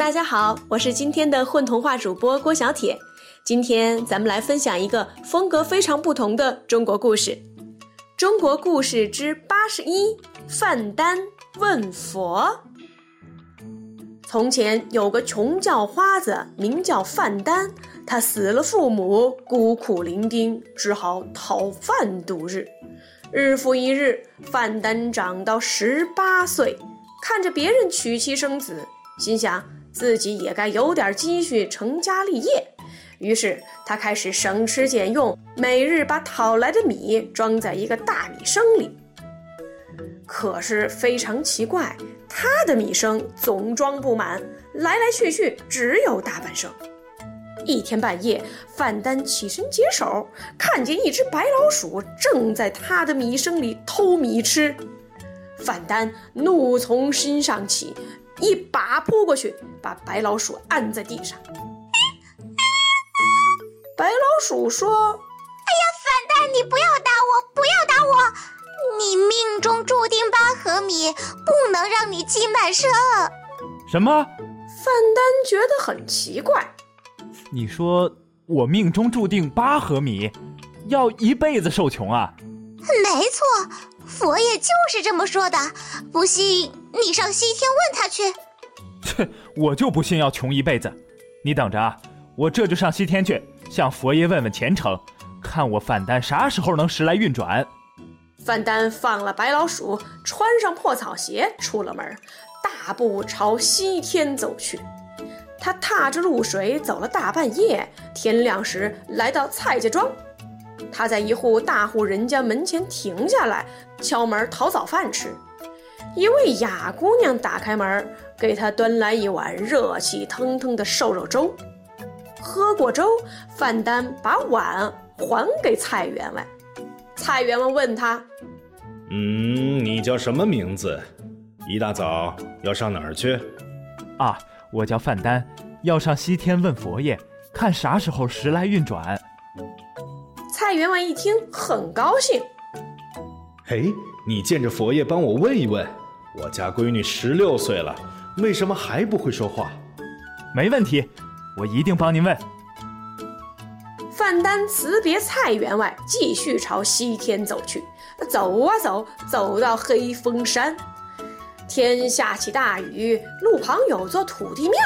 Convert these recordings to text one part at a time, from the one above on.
大家好，我是今天的混童话主播郭小铁。今天咱们来分享一个风格非常不同的中国故事，《中国故事之八十一：范丹问佛》。从前有个穷叫花子，名叫范丹，他死了父母，孤苦伶仃，只好讨饭度日。日复一日，范丹长到十八岁，看着别人娶妻生子，心想。自己也该有点积蓄，成家立业。于是他开始省吃俭用，每日把讨来的米装在一个大米生里。可是非常奇怪，他的米生总装不满，来来去去只有大半升。一天半夜，范丹起身解手，看见一只白老鼠正在他的米生里偷米吃。范丹怒从心上起。一把扑过去，把白老鼠按在地上。白老鼠说：“哎呀，反蛋，你不要打我，不要打我！你命中注定八合米，不能让你鸡满生。”什么？范丹觉得很奇怪。你说我命中注定八合米，要一辈子受穷啊？没错，佛爷就是这么说的。不信。你上西天问他去。切，我就不信要穷一辈子。你等着啊，我这就上西天去向佛爷问问前程，看我范丹啥时候能时来运转。范丹放了白老鼠，穿上破草鞋，出了门，大步朝西天走去。他踏着露水走了大半夜，天亮时来到蔡家庄。他在一户大户人家门前停下来，敲门讨早饭吃。一位哑姑娘打开门，给他端来一碗热气腾腾的瘦肉粥。喝过粥，范丹把碗还给蔡员外。蔡员外问他：“嗯，你叫什么名字？一大早要上哪儿去？”“啊，我叫范丹，要上西天问佛爷，看啥时候时来运转。”蔡员外一听，很高兴。“嘿，你见着佛爷帮我问一问。”我家闺女十六岁了，为什么还不会说话？没问题，我一定帮您问。范丹辞别蔡员外，继续朝西天走去。走啊走，走到黑风山，天下起大雨，路旁有座土地庙。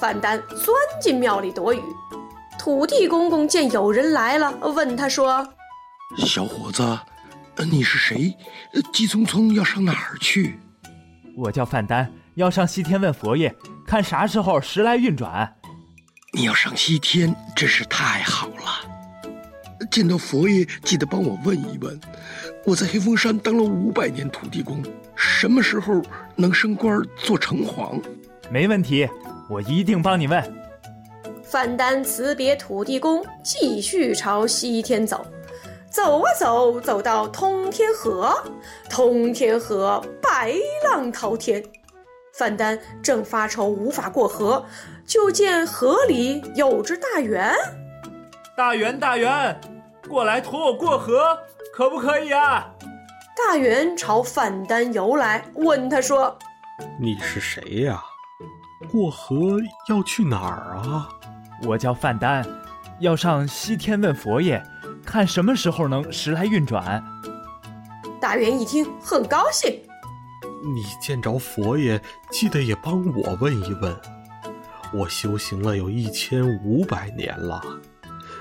范丹钻进庙里躲雨。土地公公见有人来了，问他说：“小伙子，你是谁？急匆匆要上哪儿去？”我叫范丹，要上西天问佛爷，看啥时候时来运转。你要上西天，真是太好了。见到佛爷，记得帮我问一问。我在黑风山当了五百年土地公，什么时候能升官做城隍？没问题，我一定帮你问。范丹辞别土地公，继续朝西天走。走啊走，走到通天河，通天河白浪滔天。范丹正发愁无法过河，就见河里有只大猿。大猿，大猿，过来驮我过河，可不可以啊？大猿朝范丹游来，问他说：“你是谁呀？过河要去哪儿啊？”我叫范丹，要上西天问佛爷。看什么时候能时来运转？大元一听很高兴。你见着佛爷，记得也帮我问一问。我修行了有一千五百年了，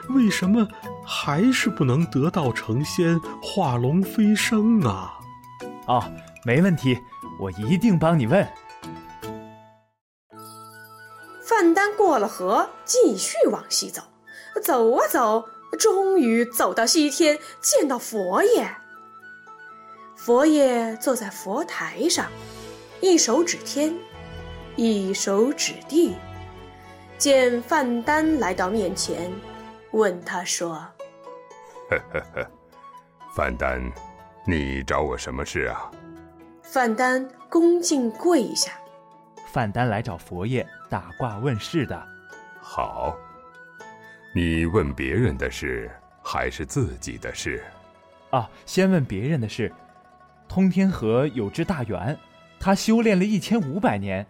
为什么还是不能得道成仙、化龙飞升啊？哦，没问题，我一定帮你问。范丹过了河，继续往西走，走啊走。终于走到西天，见到佛爷。佛爷坐在佛台上，一手指天，一手指地。见范丹来到面前，问他说：“呵呵呵，范丹，你找我什么事啊？”范丹恭敬跪下。范丹来找佛爷打卦问事的。好。你问别人的事还是自己的事？啊，先问别人的事。通天河有只大猿，它修炼了一千五百年，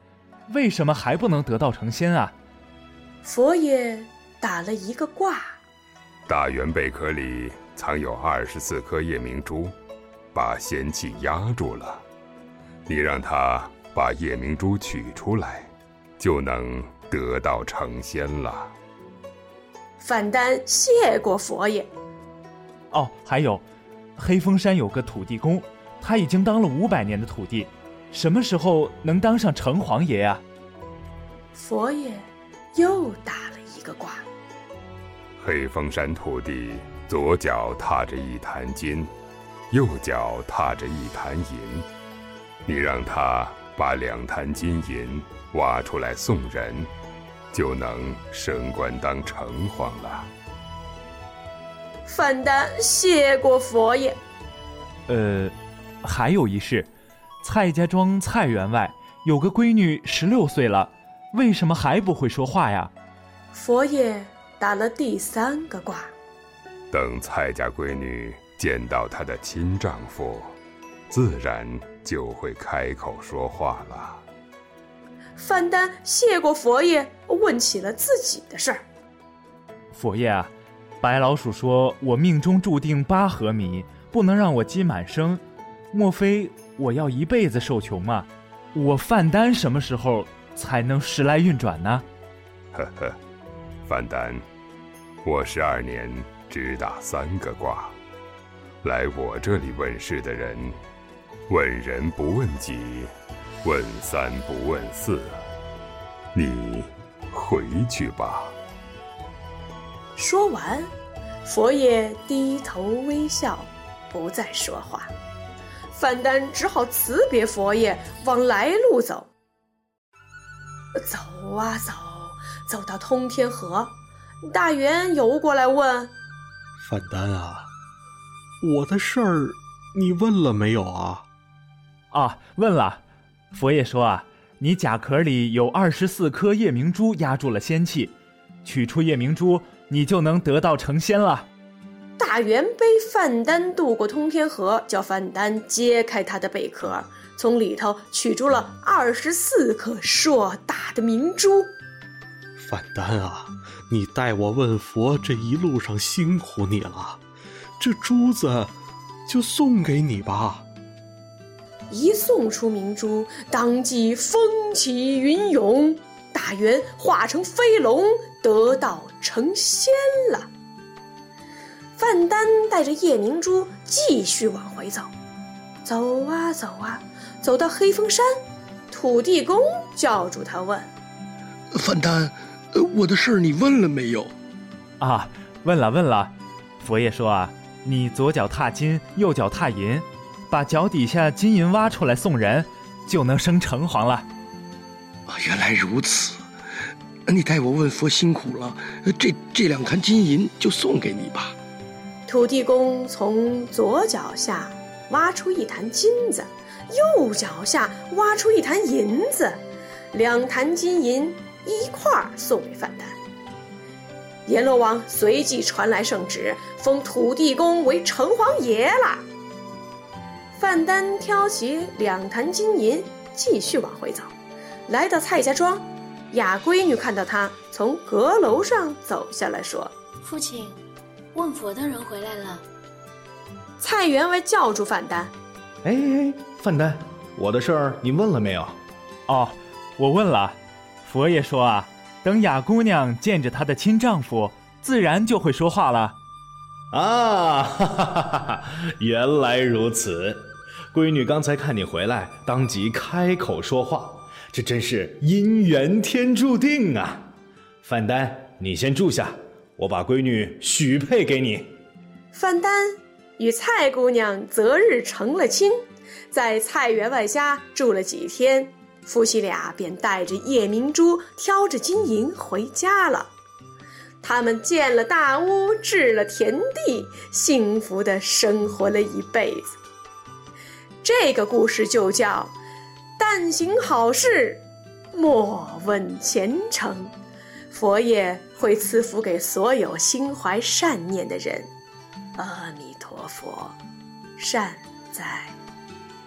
为什么还不能得道成仙啊？佛爷打了一个卦，大猿贝壳里藏有二十四颗夜明珠，把仙气压住了。你让他把夜明珠取出来，就能得道成仙了。范丹谢过佛爷。哦，还有，黑风山有个土地公，他已经当了五百年的土地，什么时候能当上城隍爷啊？佛爷又打了一个卦。黑风山土地左脚踏着一坛金，右脚踏着一坛银，你让他把两坛金银挖出来送人，就能升官当城隍了。范丹谢过佛爷。呃，还有一事，蔡家庄蔡员外有个闺女十六岁了，为什么还不会说话呀？佛爷打了第三个卦。等蔡家闺女见到她的亲丈夫，自然就会开口说话了。范丹谢过佛爷，问起了自己的事儿。佛爷啊。白老鼠说：“我命中注定八合米，不能让我积满生。莫非我要一辈子受穷吗？我范丹什么时候才能时来运转呢？”呵呵，范丹，我十二年只打三个卦，来我这里问事的人，问人不问己，问三不问四。你回去吧。说完，佛爷低头微笑，不再说话。范丹只好辞别佛爷，往来路走。走啊走，走到通天河，大元游过来问：“范丹啊，我的事儿你问了没有啊？”“啊，问了。佛爷说啊，你甲壳里有二十四颗夜明珠压住了仙气，取出夜明珠。”你就能得道成仙了。大元背范丹渡过通天河，叫范丹揭开他的贝壳，从里头取出了二十四颗硕大的明珠。范丹啊，你代我问佛这一路上辛苦你了，这珠子就送给你吧。一送出明珠，当即风起云涌。大元化成飞龙，得道成仙了。范丹带着夜明珠继续往回走，走啊走啊，走到黑风山，土地公叫住他问：“范丹，我的事儿你问了没有？”“啊，问了问了。”佛爷说：“啊，你左脚踏金，右脚踏银，把脚底下金银挖出来送人，就能升城隍了。”原来如此，你代我问佛辛苦了。这这两坛金银就送给你吧。土地公从左脚下挖出一坛金子，右脚下挖出一坛银子，两坛金银一块儿送给范丹。阎罗王随即传来圣旨，封土地公为城隍爷了。范丹挑起两坛金银，继续往回走。来到蔡家庄，雅闺女看到他从阁楼上走下来，说：“父亲，问佛的人回来了。”蔡员外叫住范丹：“哎哎，范丹，我的事儿你问了没有？”“哦，我问了。佛爷说啊，等雅姑娘见着她的亲丈夫，自然就会说话了。”“啊，哈哈哈哈原来如此。闺女刚才看你回来，当即开口说话。”这真是姻缘天注定啊！范丹，你先住下，我把闺女许配给你。范丹与蔡姑娘择日成了亲，在蔡员外家住了几天，夫妻俩便带着夜明珠，挑着金银回家了。他们建了大屋，置了田地，幸福的生活了一辈子。这个故事就叫。但行好事，莫问前程。佛爷会赐福给所有心怀善念的人。阿弥陀佛，善哉，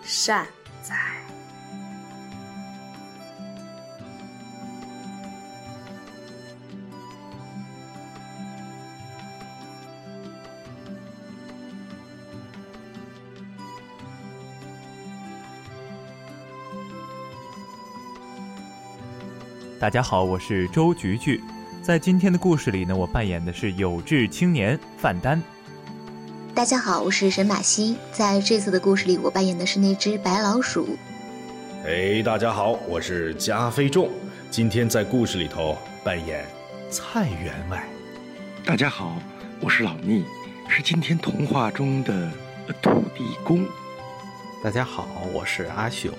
善哉。大家好，我是周菊菊。在今天的故事里呢，我扮演的是有志青年范丹。大家好，我是沈马西。在这次的故事里，我扮演的是那只白老鼠。哎，大家好，我是加菲仲。今天在故事里头扮演蔡员外。大家好，我是老聂，是今天童话中的土地公。大家好，我是阿雄。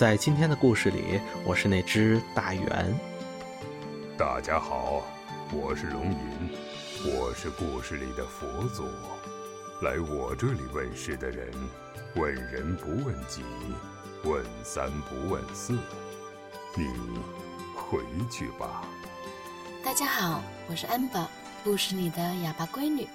在今天的故事里，我是那只大猿。大家好，我是龙吟，我是故事里的佛祖。来我这里问事的人，问人不问己，问三不问四。你回去吧。大家好，我是安宝，故事里的哑巴闺女。